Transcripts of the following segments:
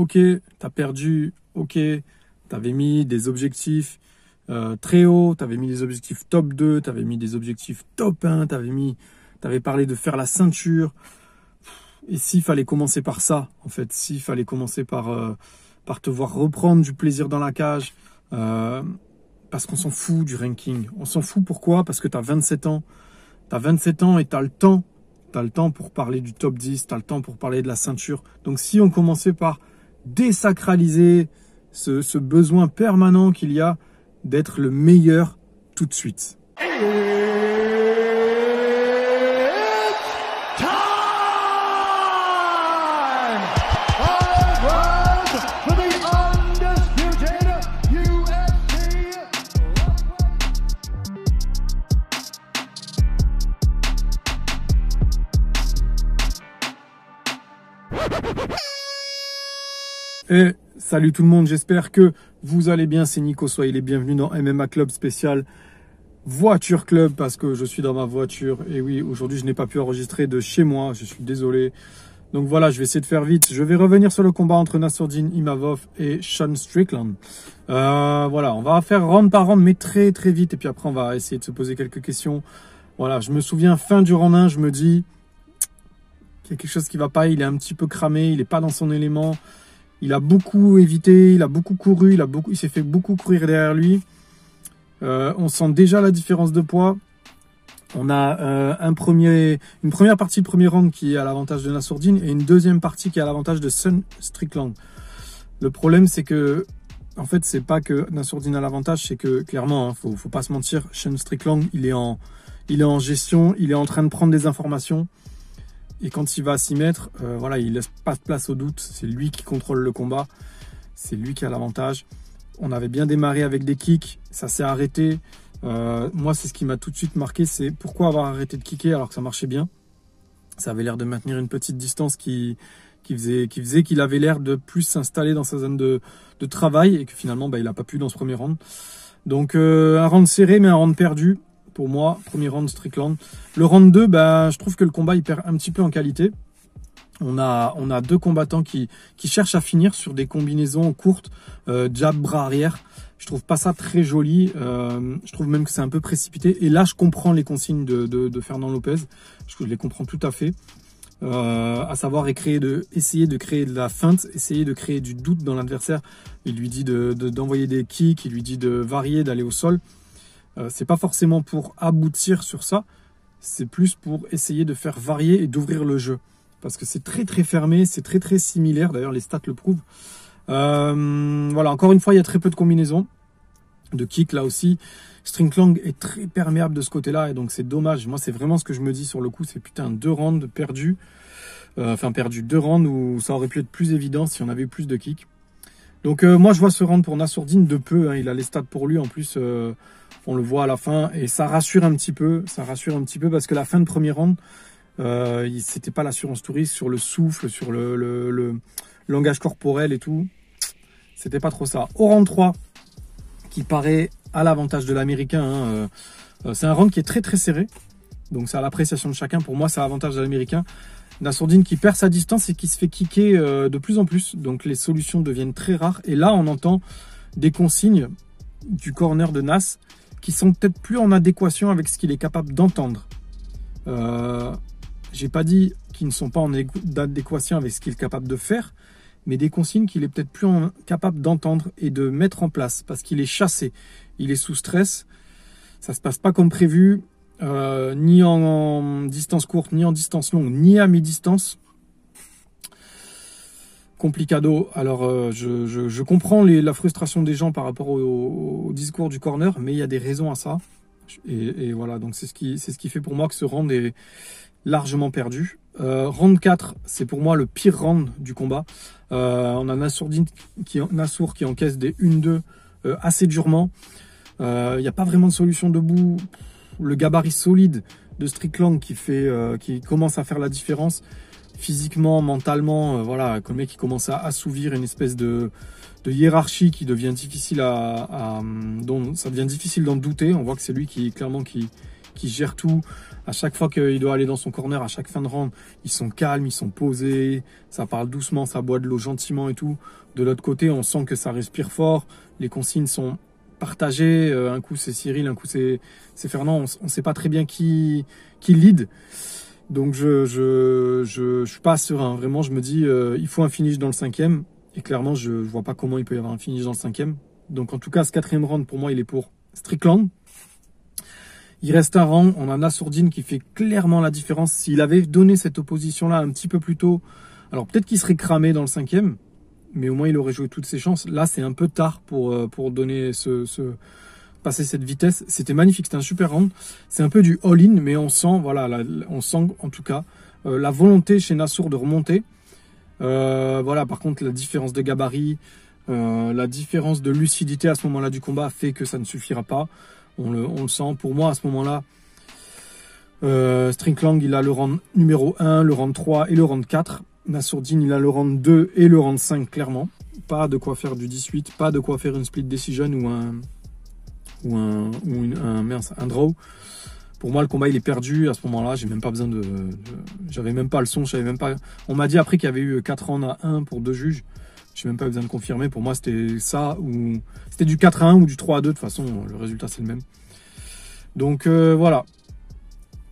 ok, t'as perdu, ok, t'avais mis des objectifs euh, très hauts, t'avais mis des objectifs top 2, t'avais mis des objectifs top 1, t'avais mis, t'avais parlé de faire la ceinture. Et s'il fallait commencer par ça, en fait, s'il fallait commencer par, euh, te voir reprendre du plaisir dans la cage, euh, parce qu'on s'en fout du ranking. On s'en fout pourquoi? Parce que tu as 27 ans. Tu as 27 ans et tu as le temps. Tu as le temps pour parler du top 10, tu as le temps pour parler de la ceinture. Donc si on commençait par désacraliser ce, besoin permanent qu'il y a d'être le meilleur tout de suite. Salut tout le monde, j'espère que vous allez bien, c'est Nico, soyez les bienvenus dans MMA Club spécial Voiture Club parce que je suis dans ma voiture. Et oui, aujourd'hui je n'ai pas pu enregistrer de chez moi, je suis désolé. Donc voilà, je vais essayer de faire vite. Je vais revenir sur le combat entre Nassourdine Imavov et Sean Strickland. Euh, voilà, on va faire round par round, mais très très vite. Et puis après, on va essayer de se poser quelques questions. Voilà, je me souviens, fin du round 1, je me dis qu'il y a quelque chose qui va pas. Il est un petit peu cramé, il est pas dans son élément. Il a beaucoup évité, il a beaucoup couru, il il s'est fait beaucoup courir derrière lui. Euh, on sent déjà la différence de poids. On a euh, un premier, une première partie de premier round qui est à l'avantage de Nassourdine et une deuxième partie qui est à l'avantage de Sun Strickland. Le problème, c'est que, en fait, c'est pas que Nassourdine a l'avantage, c'est que clairement, hein, faut, faut pas se mentir, Sean Strickland, il est en, il est en gestion, il est en train de prendre des informations. Et quand il va s'y mettre, euh, voilà, il laisse pas de place au doute. C'est lui qui contrôle le combat. C'est lui qui a l'avantage. On avait bien démarré avec des kicks, ça s'est arrêté. Euh, moi, c'est ce qui m'a tout de suite marqué, c'est pourquoi avoir arrêté de kicker alors que ça marchait bien. Ça avait l'air de maintenir une petite distance qui, qui faisait qui faisait qu'il avait l'air de plus s'installer dans sa zone de, de, travail et que finalement, bah, il n'a pas pu dans ce premier round. Donc euh, un round serré mais un round perdu pour moi, premier round Strickland. Le round 2, bah, je trouve que le combat il perd un petit peu en qualité. On a, on a deux combattants qui, qui cherchent à finir sur des combinaisons courtes, euh, jab, bras arrière. Je trouve pas ça très joli. Euh, je trouve même que c'est un peu précipité. Et là, je comprends les consignes de, de, de Fernand Lopez. Je, les comprends tout à fait. Euh, à savoir créer de, essayer de créer de la feinte, essayer de créer du doute dans l'adversaire. Il lui dit d'envoyer de, d'envoyer des kicks, il lui dit de varier, d'aller au sol. Euh, c'est pas forcément pour aboutir sur ça, c'est plus pour essayer de faire varier et d'ouvrir le jeu. Parce que c'est très très fermé, c'est très très similaire, d'ailleurs les stats le prouvent. Euh, voilà, encore une fois, il y a très peu de combinaisons. De kick là aussi. Stringlang est très perméable de ce côté-là et donc c'est dommage. Moi, c'est vraiment ce que je me dis sur le coup, c'est putain deux rounds perdus. Euh, enfin perdu deux rounds où ça aurait pu être plus évident si on avait eu plus de kick. Donc moi je vois ce round pour Nassourdine de peu, hein. il a les stats pour lui en plus on le voit à la fin et ça rassure un petit peu, ça rassure un petit peu parce que la fin de premier round, euh, c'était pas l'assurance touriste sur le souffle, sur le, langage corporel et tout. C'était pas trop ça. Au round 3, qui paraît à l'avantage de l'américain, hein, euh, euh, c'est un round qui est très très serré. Donc c'est à l'appréciation de chacun. Pour moi, c'est à l'avantage de l'américain. Nassourdine qui perd sa distance et qui se fait kicker de plus en plus. Donc les solutions deviennent très rares. Et là, on entend des consignes du corner de Nas qui sont peut-être plus en adéquation avec ce qu'il est capable d'entendre. Euh, J'ai pas dit qu'ils ne sont pas en adéquation avec ce qu'il est capable de faire, mais des consignes qu'il est peut-être plus capable d'entendre et de mettre en place parce qu'il est chassé, il est sous stress, ça se passe pas comme prévu, euh, ni en, distance courte, ni en distance longue, ni à mi-distance complicado. Alors, euh, je, comprends la frustration des gens par rapport au, discours du corner, mais il y a des raisons à ça. Et, voilà, donc c'est ce qui fait pour moi que ce round est largement perdu. Euh, round 4, c'est pour moi le pire round du combat. Euh, on a Nassour qui encaisse des 1-2 assez durement. Il n'y a pas vraiment de solution debout. Le gabarit solide de Strickland qui commence à faire la différence physiquement, mentalement, euh, voilà, comme le mec qui commence à assouvir une espèce de, hiérarchie qui devient difficile à, dont ça devient difficile d'en douter. On voit que c'est lui qui clairement qui, gèrent tout. À chaque fois qu'il doit aller dans son corner, à chaque fin de round, ils sont calmes, ils sont posés, ça parle doucement, ça boit de l'eau gentiment et tout. De l'autre côté, on sent que ça respire fort, les consignes sont partagées. Euh, un coup c'est Cyril, un coup c'est Fernand. On ne sait pas très bien qui qui lead. Donc je je, je, je suis pas serein. Vraiment, je me dis euh, il faut un finish dans le cinquième. Et clairement, je, vois pas comment il peut y avoir un finish dans le cinquième. Donc en tout cas, ce quatrième round pour moi, il est pour Strickland. Il reste un rang. On a Nassourdine qui fait clairement la différence. S'il avait donné cette opposition-là un petit peu plus tôt, alors peut-être qu'il serait cramé dans le cinquième, mais au moins il aurait joué toutes ses chances. Là, c'est un peu tard pour euh, pour donner ce, ce passer cette vitesse. C'était magnifique, c'était un super round. C'est un peu du all-in, mais on sent, voilà, on sent en tout cas euh, la volonté chez Nassour de remonter. Euh, voilà, par contre, la différence de gabarit, euh, la différence de lucidité à ce moment-là du combat fait que ça ne suffira pas. On le, sent. Pour moi, à ce moment-là, euh, il a le round numéro 1, le round 3 et le round 4. Nassourdine, il a le round 2 et le round 5, clairement. Pas de quoi faire du 18, pas de quoi faire une split decision ou un, ou un, un, un draw. Pour moi, le combat il est perdu à ce moment-là. J'ai même pas besoin de, j'avais même pas le son, j'avais même pas. On m'a dit après qu'il y avait eu 4 ans à 1 pour deux juges. J'ai même pas besoin de confirmer. Pour moi, c'était ça ou c'était du 4 à 1 ou du 3 à 2. De toute façon, le résultat c'est le même. Donc euh, voilà.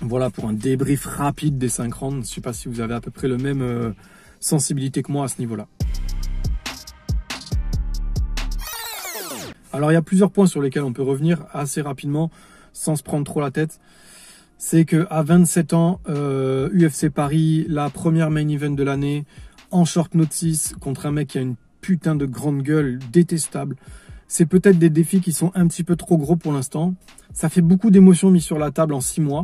Voilà pour un débrief rapide des 5 rounds. Je sais pas si vous avez à peu près le même euh, sensibilité que moi à ce niveau-là. Alors il y a plusieurs points sur lesquels on peut revenir assez rapidement sans se prendre trop la tête. C'est que à 27 ans, euh, UFC Paris, la première main event de l'année, en short notice contre un mec qui a une putain de grande gueule détestable. C'est peut-être des défis qui sont un petit peu trop gros pour l'instant. Ça fait beaucoup d'émotions mises sur la table en six mois.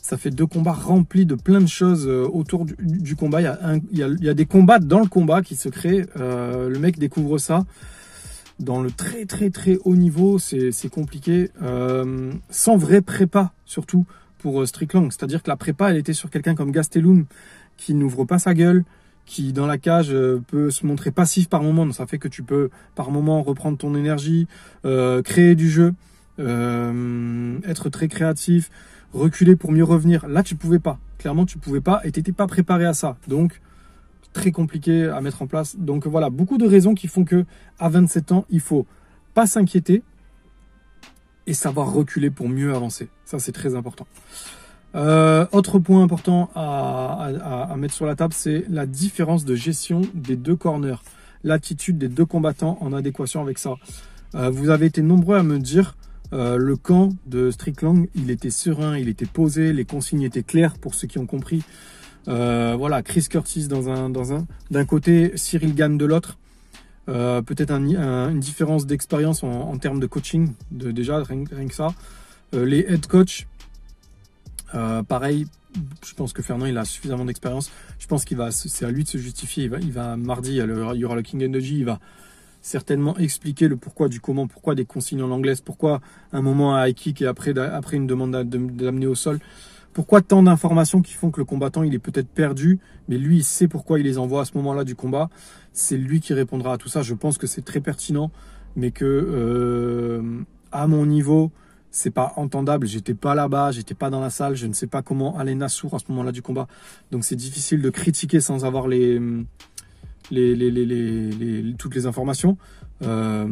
Ça fait deux combats remplis de plein de choses euh, autour du, combat. Il y, a il, y a, des combats dans le combat qui se créent. Euh, le mec découvre ça dans le très très très haut niveau, c'est compliqué. Euh, sans vrai prépa, surtout pour euh, Strickland. C'est-à-dire que la prépa, elle était sur quelqu'un comme Gastelum, qui n'ouvre pas sa gueule, qui dans la cage euh, peut se montrer passif par moment. Donc ça fait que tu peux par moment reprendre ton énergie, créer du jeu, être très créatif, reculer pour mieux revenir. Là, tu pouvais pas. Clairement, tu pouvais pas et t'étais pas préparé à ça. Donc très compliqué à mettre en place. Donc voilà, beaucoup de raisons qui font que à 27 ans, il faut pas s'inquiéter et savoir reculer pour mieux avancer. Ça, c'est très important. Euh, autre point important à, mettre sur la table, c'est la différence de gestion des deux corners, l'attitude des deux combattants en adéquation avec ça. Euh, vous avez été nombreux à me dire euh, le camp de Strickland, il était serein, il était posé, les consignes étaient claires pour ceux qui ont compris. Euh, voilà, Chris Curtis dans un, dans un, d'un côté, Cyril Gann de l'autre. Euh, peut-être une différence d'expérience en, termes de coaching, de, déjà rien, que ça. Euh, les head coach, pareil. Je pense que Fernand il a suffisamment d'expérience. Je pense qu'il va, c'est à lui de se justifier. Il va, il va mardi, il y, aura le King Energy. Il va certainement expliquer le pourquoi du comment, pourquoi des consignes en anglais, pourquoi un moment à high kick et après, après une demande d'amener au sol. Pourquoi tant d'informations qui font que le combattant il est peut-être perdu, mais lui il sait pourquoi il les envoie à ce moment-là du combat. C'est lui qui répondra à tout ça. Je pense que c'est très pertinent, mais que euh, à mon niveau, c'est pas entendable. J'étais pas là-bas, j'étais pas dans la salle, je ne sais pas comment aller Nassour à ce moment-là du combat. Donc c'est difficile de critiquer sans avoir les toutes les informations. Euh,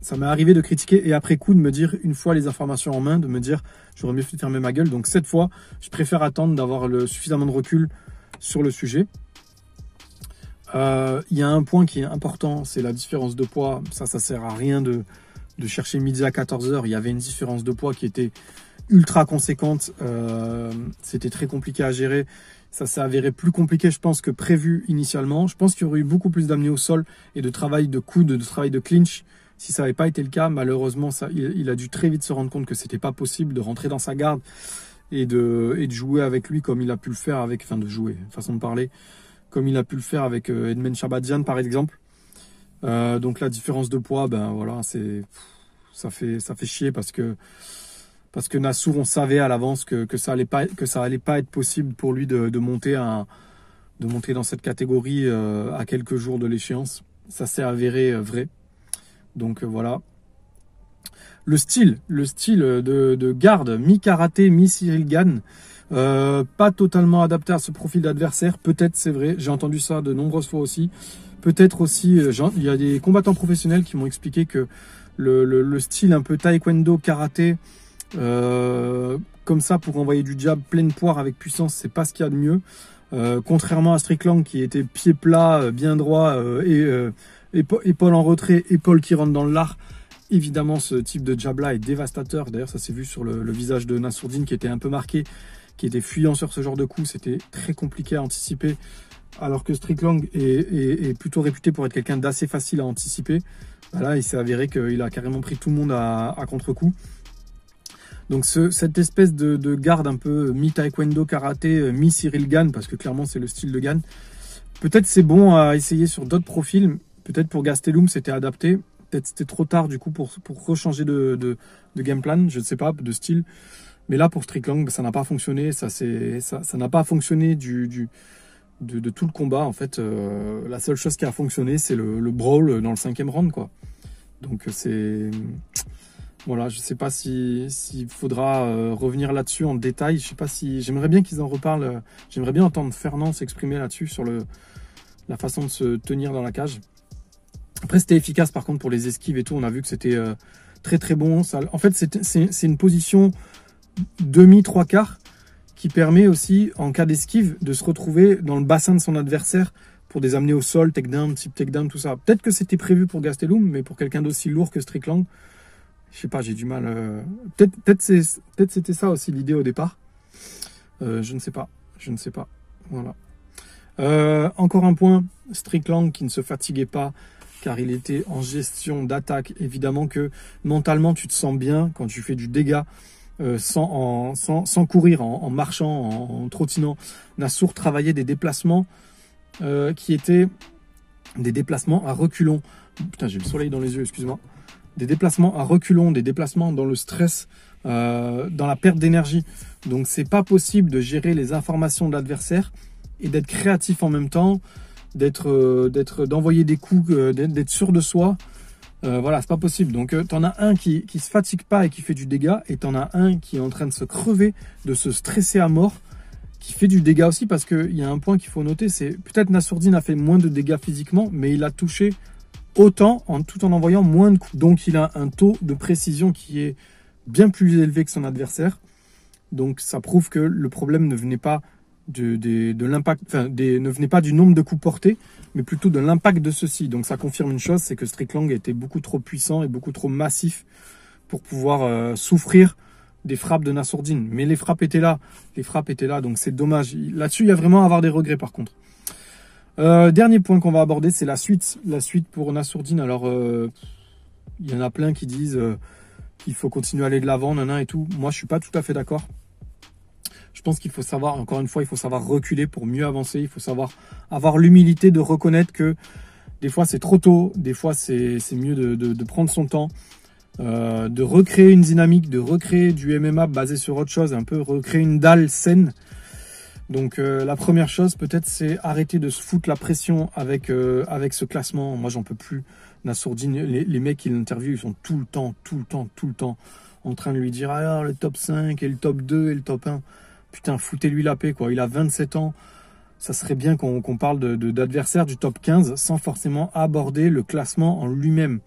ça m'est arrivé de critiquer et après coup de me dire, une fois les informations en main, de me dire j'aurais mieux fait de fermer ma gueule. Donc cette fois, je préfère attendre d'avoir suffisamment de recul sur le sujet. Euh, il y a un point qui est important, c'est la différence de poids. Ça, ça sert à rien de, de chercher midi à 14h. Il y avait une différence de poids qui était ultra conséquente. Euh, C'était très compliqué à gérer. Ça s'est avéré plus compliqué, je pense, que prévu initialement. Je pense qu'il y aurait eu beaucoup plus d'amener au sol et de travail de coude, de travail de clinch. Si ça n'avait pas été le cas, malheureusement, ça, il, a dû très vite se rendre compte que c'était pas possible de rentrer dans sa garde et de, et de jouer avec lui comme il a pu le faire avec, enfin de jouer, façon de parler, comme il a pu le faire avec euh, Edmond Chabadian par exemple. Euh, donc la différence de poids, ben voilà, c'est, ça fait, ça fait chier parce que parce que Nassour, on savait à l'avance que, ça allait pas que ça allait pas être possible pour lui de, monter dans cette catégorie euh, à quelques jours de l'échéance. Ça s'est avéré euh, vrai. Donc euh, voilà. Le style, le style de, garde, mi-karaté, mi-Cyril Gann, pas totalement adapté à ce profil d'adversaire. Peut-être, c'est vrai, j'ai entendu ça de nombreuses fois aussi. Peut-être aussi, il y a des combattants professionnels qui m'ont expliqué que le, style un peu taekwondo, karaté, euh, comme ça pour envoyer du jab pleine poire avec puissance, c'est pas ce qu'il y a de mieux. contrairement à Strickland qui était pied plat, bien droit, et épaule en retrait, épaule qui rentre dans le lard. Évidemment, ce type de jab-là est dévastateur. D'ailleurs, ça s'est vu sur le, visage de Nassourdine qui était un peu marqué, qui était fuyant sur ce genre de coup. C'était très compliqué à anticiper. Alors que Strickland est, plutôt réputé pour être quelqu'un d'assez facile à anticiper. Là, il s'est avéré qu'il a carrément pris tout le monde à, contre-coup. Donc cette espèce de, garde un peu mi-taekwondo karaté, euh, mi-Cyril Gann, parce que clairement c'est le style de Gann. Peut-être c'est bon à essayer sur d'autres profils. Peut-être pour Gastelum c'était adapté peut-être c'était trop tard du coup pour, pour rechanger de, game plan, je ne sais pas, de style. Mais là, pour Strickland, ça n'a pas fonctionné. Ça n'a ça, pas fonctionné du, de, tout le combat. En fait, euh, la seule chose qui a fonctionné, c'est le, le, brawl dans le cinquième round. Quoi. Donc, c'est. Voilà, je ne sais pas s'il faudra euh, revenir là-dessus en détail. Je sais pas si. J'aimerais bien qu'ils en reparlent. J'aimerais bien entendre Fernand s'exprimer là-dessus sur la façon de se tenir dans la cage. Après, c'était efficace par contre pour les esquives et tout. On a vu que c'était euh, très très bon. en fait, c'est une position demi trois quarts qui permet aussi, en cas d'esquive, de se retrouver dans le bassin de son adversaire pour des amener au sol, takedown, type takedown, tout ça. Peut-être que c'était prévu pour Gastelum, mais pour quelqu'un d'aussi lourd que Strickland, je sais pas, j'ai du mal. Euh, peut-être peut-être c'était ça aussi l'idée au départ. Euh, je ne sais pas. Je ne sais pas. Voilà. encore un point, Strickland qui ne se fatiguait pas, car il était en gestion d'attaque. Évidemment que mentalement, tu te sens bien quand tu fais du dégât euh, sans, sans, courir, en, marchant, en, trottinant. Nassour travaillait des déplacements euh, qui étaient des déplacements à reculons. Putain, j'ai le soleil dans les yeux, excuse-moi. Des déplacements à reculons, des déplacements dans le stress, euh, dans la perte d'énergie. Donc, c'est pas possible de gérer les informations de l'adversaire et d'être créatif en même temps d'être, euh, d'envoyer des coups, euh, d'être sûr de soi. Voilà, c'est pas possible. Donc, tu en as un qui, qui se fatigue pas et qui fait du dégât, et en as un qui est en train de se crever, de se stresser à mort, qui fait du dégât aussi, parce qu'il y a un point qu'il faut noter, c'est peut-être Nassourdine a fait moins de dégâts physiquement, mais il a touché autant tout en envoyant moins de coups. Donc, il a un taux de précision qui est bien plus élevé que son adversaire. Donc, ça prouve que le problème ne venait pas de, l'impact, ne venait pas du nombre de coups portés, mais plutôt de l'impact de ceux-ci. Donc ça confirme une chose, c'est que Strickland était beaucoup trop puissant et beaucoup trop massif pour pouvoir euh, souffrir des frappes de Nassourdine. Mais les frappes étaient là, les frappes étaient là, donc c'est dommage. Là-dessus, il y a vraiment à avoir des regrets par contre. Euh, dernier point qu'on va aborder, c'est la suite. La suite pour Nassourdine. Alors, euh, il y en a plein qui disent qu'il faut continuer à aller de l'avant, nana et tout. Moi, je suis pas tout à fait d'accord. Je pense qu'il faut savoir, encore une fois, il faut savoir reculer pour mieux avancer. Il faut savoir avoir l'humilité de reconnaître que des fois c'est trop tôt, des fois c'est mieux de, prendre son temps, euh, de recréer une dynamique, de recréer du MMA basé sur autre chose, un peu recréer une dalle saine. Donc euh, la première chose peut-être c'est arrêter de se foutre la pression avec, euh, avec ce classement. Moi j'en peux plus. Nassourdine, les, les mecs qui l'interviewent, ils sont tout le temps, tout le temps, tout le temps en train de lui dire alors le top 5 et le top 2 et le top 1. Putain, foutez-lui la paix, quoi. Il a 27 ans. Ça serait bien qu'on parle d'adversaires de, du top 15 sans forcément aborder le classement en lui-même.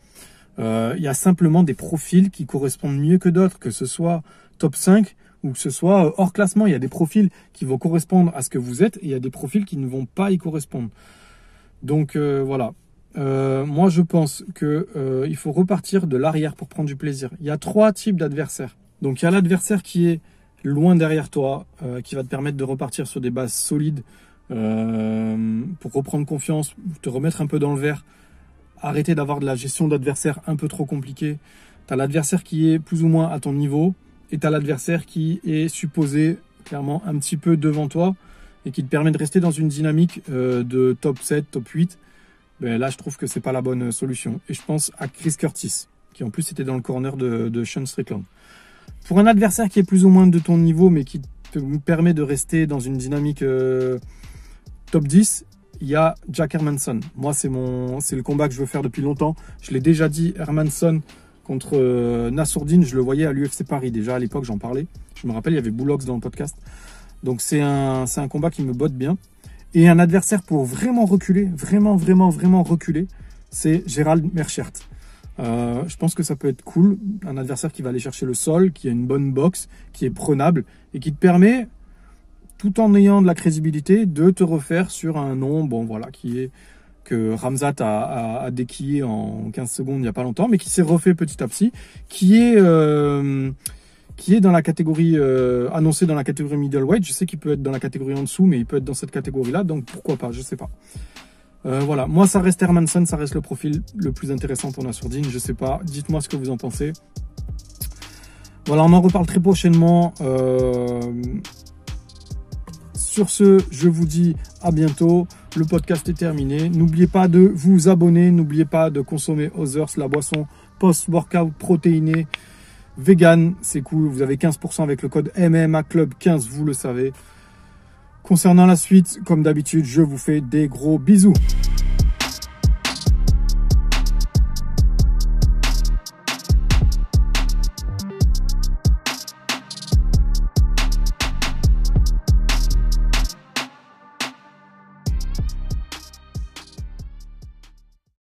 Euh, il y a simplement des profils qui correspondent mieux que d'autres, que ce soit top 5 ou que ce soit euh, hors classement. Il y a des profils qui vont correspondre à ce que vous êtes et il y a des profils qui ne vont pas y correspondre. Donc euh, voilà. moi, je pense que il faut repartir de l'arrière pour prendre du plaisir. Il y a trois types d'adversaires. Donc il y a l'adversaire qui est loin derrière toi, euh, qui va te permettre de repartir sur des bases solides euh, pour reprendre confiance, te remettre un peu dans le vert, arrêter d'avoir de la gestion d'adversaire un peu trop compliquée. Tu as l'adversaire qui est plus ou moins à ton niveau et tu as l'adversaire qui est supposé clairement un petit peu devant toi et qui te permet de rester dans une dynamique euh, de top 7, top 8. Ben là, je trouve que c'est pas la bonne solution. Et je pense à Chris Curtis, qui en plus était dans le corner de, Sean Strickland. Pour un adversaire qui est plus ou moins de ton niveau, mais qui te permet de rester dans une dynamique euh, top 10, il y a Jack Hermanson. Moi, c'est mon, c'est le combat que je veux faire depuis longtemps. Je l'ai déjà dit, Hermanson contre euh, Nassourdine, je le voyais à l'UFC Paris. Déjà à l'époque, j'en parlais. Je me rappelle, il y avait Boulox dans le podcast. Donc c'est un, un combat qui me botte bien. Et un adversaire pour vraiment reculer, vraiment, vraiment, vraiment reculer, c'est Gérald Merchert. Euh, je pense que ça peut être cool. Un adversaire qui va aller chercher le sol, qui a une bonne boxe, qui est prenable et qui te permet, tout en ayant de la crédibilité, de te refaire sur un nom, bon voilà, qui est que Ramzat a, déquillé en 15 secondes il n'y a pas longtemps, mais qui s'est refait petit à petit, qui est euh, qui est dans la catégorie euh, annoncé dans la catégorie middleweight. Je sais qu'il peut être dans la catégorie en dessous, mais il peut être dans cette catégorie-là, donc pourquoi pas, je sais pas. Euh, voilà, moi ça reste Hermanson, ça reste le profil le plus intéressant pour Nassourdine, je sais pas, dites-moi ce que vous en pensez. Voilà, on en reparle très prochainement. Sur ce, je vous dis à bientôt. Le podcast est terminé. N'oubliez pas de vous abonner. N'oubliez pas de consommer Others, la boisson post-workout protéinée vegan. C'est cool. Vous avez 15% avec le code MMA Club 15, vous le savez. Concernant la suite, comme d'habitude, je vous fais des gros bisous.